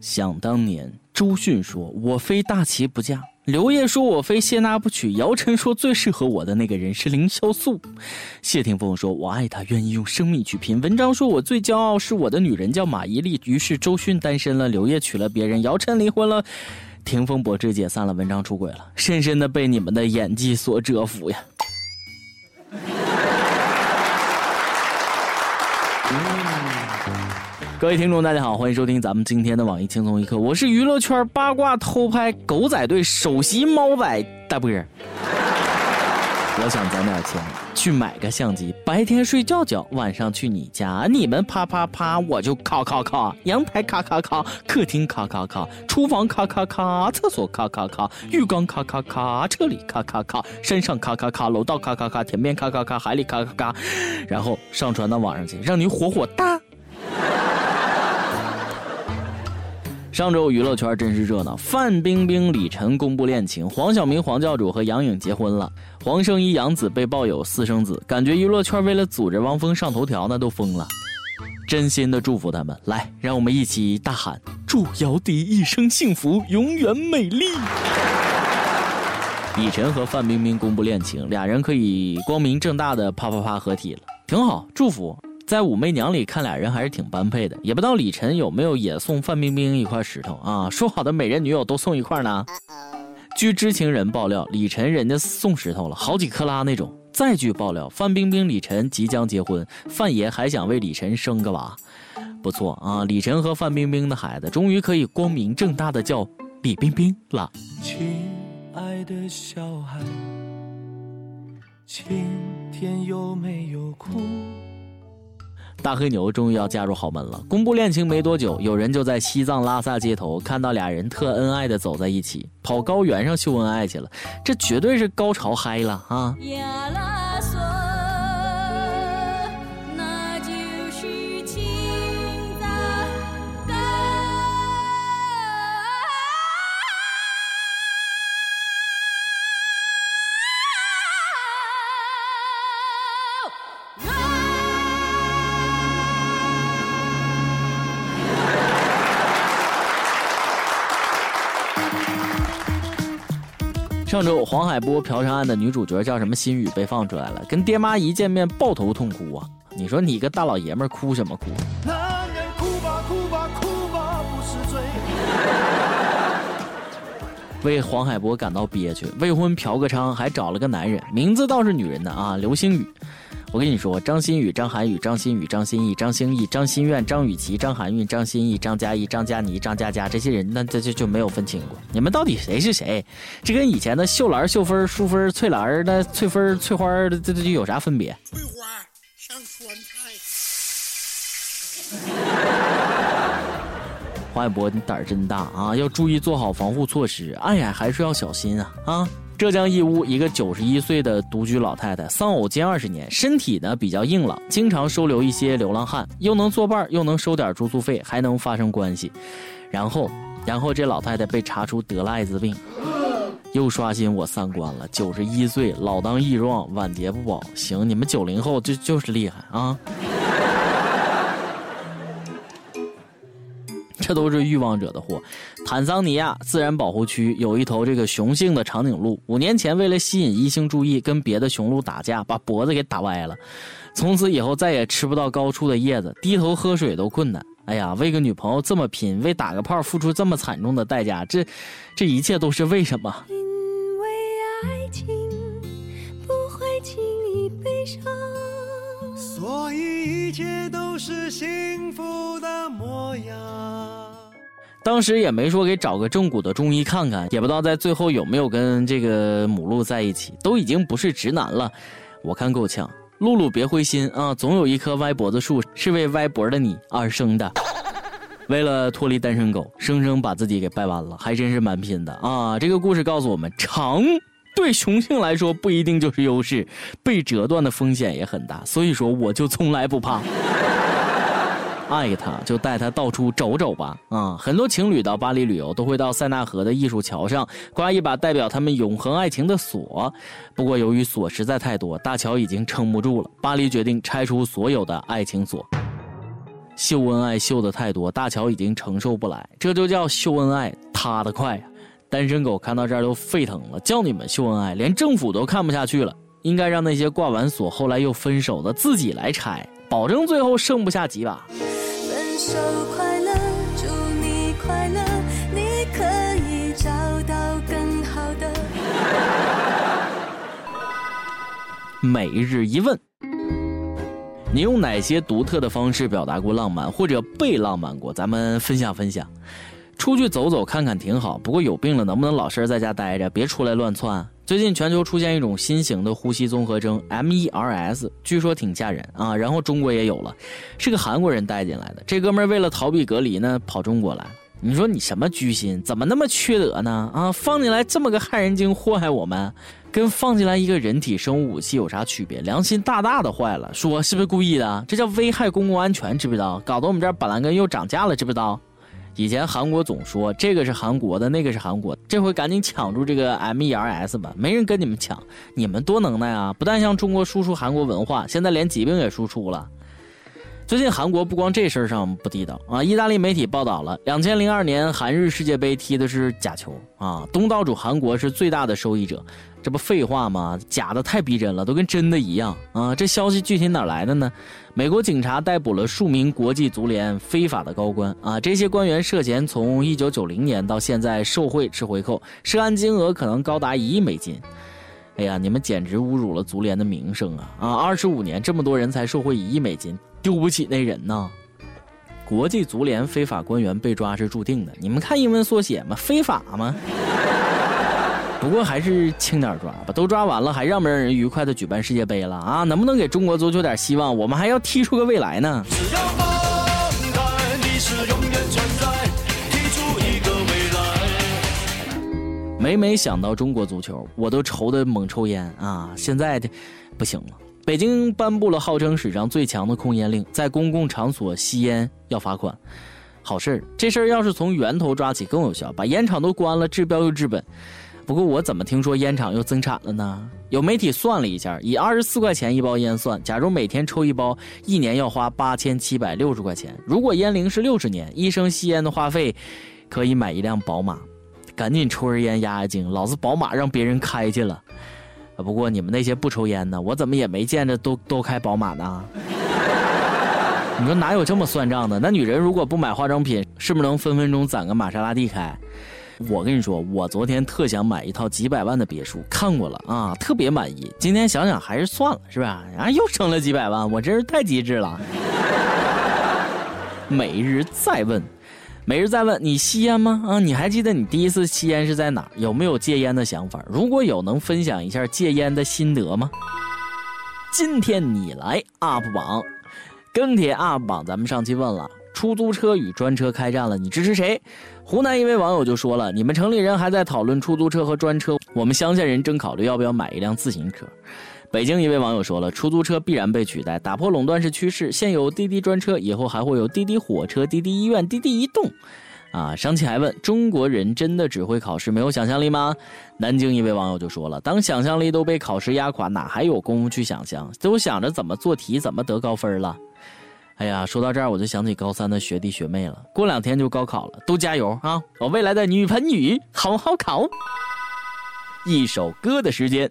想当年，周迅说：“我非大齐不嫁。”刘烨说：“我非谢娜不娶。”姚晨说：“最适合我的那个人是凌潇肃。”谢霆锋说：“我爱她，愿意用生命去拼。”文章说：“我最骄傲是我的女人叫马伊琍。”于是周迅单身了，刘烨娶了别人，姚晨离婚了，霆锋博智解散了，文章出轨了，深深的被你们的演技所折服呀。各位听众，大家好，欢迎收听咱们今天的网易轻松一刻，我是娱乐圈八卦偷拍狗仔队首席猫仔大波儿。我想攒点钱去买个相机，白天睡觉觉，晚上去你家，你们啪啪啪，我就咔咔咔，阳台咔咔咔，客厅咔咔咔，厨房咔咔咔，厕所咔咔咔，浴缸咔咔咔，车里咔咔咔，山上咔咔咔，楼道咔咔咔，田边咔咔咔，海里咔咔咔，然后上传到网上去，让你火火大。上周娱乐圈真是热闹，范冰冰、李晨公布恋情，黄晓明黄教主和杨颖结婚了，黄圣依杨子被曝有私生子，感觉娱乐圈为了组织汪峰上头条那都疯了，真心的祝福他们，来，让我们一起大喊：祝姚笛一生幸福，永远美丽。李晨和范冰冰公布恋情，俩人可以光明正大的啪啪啪合体了，挺好，祝福。在武媚娘里看俩人还是挺般配的，也不知道李晨有没有也送范冰冰一块石头啊？说好的美人女友都送一块呢？据知情人爆料，李晨人家送石头了，好几克拉那种。再据爆料，范冰冰、李晨即将结婚，范爷还想为李晨生个娃，不错啊！李晨和范冰冰的孩子终于可以光明正大的叫李冰冰了。亲爱的小孩，今天有没有哭？大黑牛终于要嫁入豪门了。公布恋情没多久，有人就在西藏拉萨街头看到俩人特恩爱的走在一起，跑高原上秀恩爱去了。这绝对是高潮嗨了啊！上周黄海波嫖娼案的女主角叫什么心雨被放出来了，跟爹妈一见面抱头痛哭啊！你说你个大老爷们哭什么哭？男人哭吧哭吧哭吧不是罪。为黄海波感到憋屈，未婚嫖个娼还找了个男人，名字倒是女人的啊，刘星宇。我跟你说，张馨予、张涵予、张馨予、张歆艺、张兴义、张馨苑、张雨绮、张含韵、张歆艺、张嘉译、张嘉倪、张嘉佳这些人，那这就就没有分清过。你们到底谁是谁？这跟以前的秀兰、秀芬、淑芬、翠兰、那翠芬、翠花这这有啥分别？翠花像酸菜。黄海波，你胆儿真大啊！要注意做好防护措施，爱爱还是要小心啊啊！浙江义乌一个九十一岁的独居老太太，丧偶近二十年，身体呢比较硬朗，经常收留一些流浪汉，又能作伴，又能收点住宿费，还能发生关系。然后，然后这老太太被查出得了艾滋病，又刷新我三观了。九十一岁，老当益壮，晚节不保。行，你们九零后就就是厉害啊！这都是欲望者的祸。坦桑尼亚自然保护区有一头这个雄性的长颈鹿，五年前为了吸引异性注意，跟别的雄鹿打架，把脖子给打歪了。从此以后再也吃不到高处的叶子，低头喝水都困难。哎呀，为个女朋友这么拼，为打个炮付出这么惨重的代价，这这一切都是为什么？因为爱情不会轻易悲伤，所以一切都是幸福的模样。当时也没说给找个正骨的中医看看，也不知道在最后有没有跟这个母鹿在一起，都已经不是直男了，我看够呛。露露别灰心啊，总有一棵歪脖子树是为歪脖的你而生的。为了脱离单身狗，生生把自己给掰弯了，还真是蛮拼的啊！这个故事告诉我们，长对雄性来说不一定就是优势，被折断的风险也很大。所以说，我就从来不怕。爱他，就带他到处走走吧。啊，很多情侣到巴黎旅游都会到塞纳河的艺术桥上挂一把代表他们永恒爱情的锁。不过由于锁实在太多，大桥已经撑不住了。巴黎决定拆除所有的爱情锁。秀恩爱秀的太多，大乔已经承受不来，这就叫秀恩爱塌的快呀！单身狗看到这儿都沸腾了，叫你们秀恩爱，连政府都看不下去了，应该让那些挂完锁后来又分手的自己来拆，保证最后剩不下几把。手快乐，祝你快乐，你可以找到更好的。每日一问。你用哪些独特的方式表达过浪漫，或者被浪漫过？咱们分享分享。出去走走看看挺好，不过有病了能不能老实在家待着，别出来乱窜？最近全球出现一种新型的呼吸综合征 MERS，据说挺吓人啊。然后中国也有了，是个韩国人带进来的。这哥们儿为了逃避隔离呢，跑中国来。你说你什么居心？怎么那么缺德呢？啊，放进来这么个害人精祸害我们，跟放进来一个人体生物武器有啥区别？良心大大的坏了，说是不是故意的？这叫危害公共安全，知不知道？搞得我们这儿板蓝根又涨价了，知不知道？以前韩国总说这个是韩国的，那个是韩国，这回赶紧抢住这个 MERS 吧，没人跟你们抢，你们多能耐啊！不但向中国输出韩国文化，现在连疾病也输出了。最近韩国不光这事儿上不地道啊！意大利媒体报道了，两千零二年韩日世界杯踢的是假球啊，东道主韩国是最大的受益者，这不废话吗？假的太逼真了，都跟真的一样啊！这消息具体哪来的呢？美国警察逮捕了数名国际足联非法的高官啊，这些官员涉嫌从一九九零年到现在受贿吃回扣，涉案金额可能高达一亿美金。哎呀，你们简直侮辱了足联的名声啊！啊，二十五年这么多人才受贿一亿美金。丢不起那人呐！国际足联非法官员被抓是注定的。你们看英文缩写吗？非法吗？不过还是轻点抓吧。都抓完了，还让不让人愉快的举办世界杯了啊？能不能给中国足球点希望？我们还要踢出个未来呢！每每想到中国足球，我都愁得猛抽烟啊！现在的不行了。北京颁布了号称史上最强的控烟令，在公共场所吸烟要罚款。好事儿这事儿要是从源头抓起更有效，把烟厂都关了，治标又治本。不过我怎么听说烟厂又增产了呢？有媒体算了一下，以二十四块钱一包烟算，假如每天抽一包，一年要花八千七百六十块钱。如果烟龄是六十年，一生吸烟的花费可以买一辆宝马。赶紧抽根烟压压惊，老子宝马让别人开去了。不过你们那些不抽烟的，我怎么也没见着都都开宝马呢？你说哪有这么算账的？那女人如果不买化妆品，是不是能分分钟攒个玛莎拉蒂开？我跟你说，我昨天特想买一套几百万的别墅，看过了啊，特别满意。今天想想还是算了，是吧？啊，又省了几百万，我真是太机智了。每日再问。每日再问你吸烟吗？啊，你还记得你第一次吸烟是在哪儿？有没有戒烟的想法？如果有，能分享一下戒烟的心得吗？今天你来 UP 榜，跟帖 UP 榜，咱们上期问了，出租车与专车开战了，你支持谁？湖南一位网友就说了，你们城里人还在讨论出租车和专车，我们乡下人正考虑要不要买一辆自行车。北京一位网友说了，出租车必然被取代，打破垄断是趋势。现有滴滴专车，以后还会有滴滴火车、滴滴医院、滴滴移动。啊，上期还问中国人真的只会考试，没有想象力吗？南京一位网友就说了，当想象力都被考试压垮，哪还有功夫去想象？都想着怎么做题，怎么得高分了。哎呀，说到这儿，我就想起高三的学弟学妹了。过两天就高考了，都加油啊！我未来的女朋友，好好考。一首歌的时间。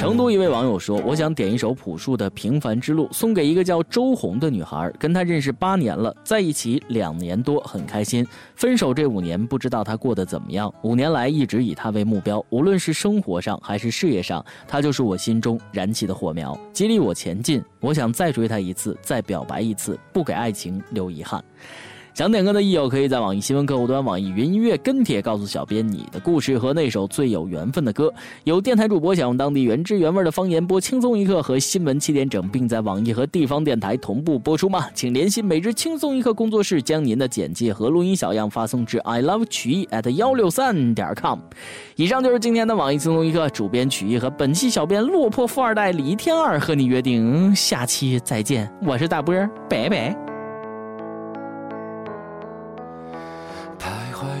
成都一位网友说：“我想点一首朴树的《平凡之路》，送给一个叫周红的女孩，跟她认识八年了，在一起两年多，很开心。分手这五年，不知道她过得怎么样。五年来一直以她为目标，无论是生活上还是事业上，她就是我心中燃起的火苗，激励我前进。我想再追她一次，再表白一次，不给爱情留遗憾。”想点歌的益友可以在网易新闻客户端、网易云音乐跟帖告诉小编你的故事和那首最有缘分的歌。有电台主播想用当地原汁原味的方言播《轻松一刻》和新闻七点整，并在网易和地方电台同步播出吗？请联系每日轻松一刻工作室，将您的简介和录音小样发送至 i love 曲艺 at 幺六三点 com。以上就是今天的网易轻松一刻，主编曲艺和本期小编落魄富二代李天二和你约定下期再见。我是大波，拜拜。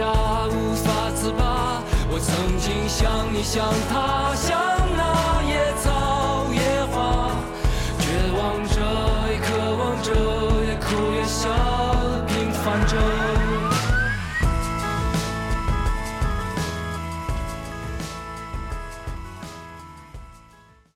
无法自拔。我曾经像你，像他，像。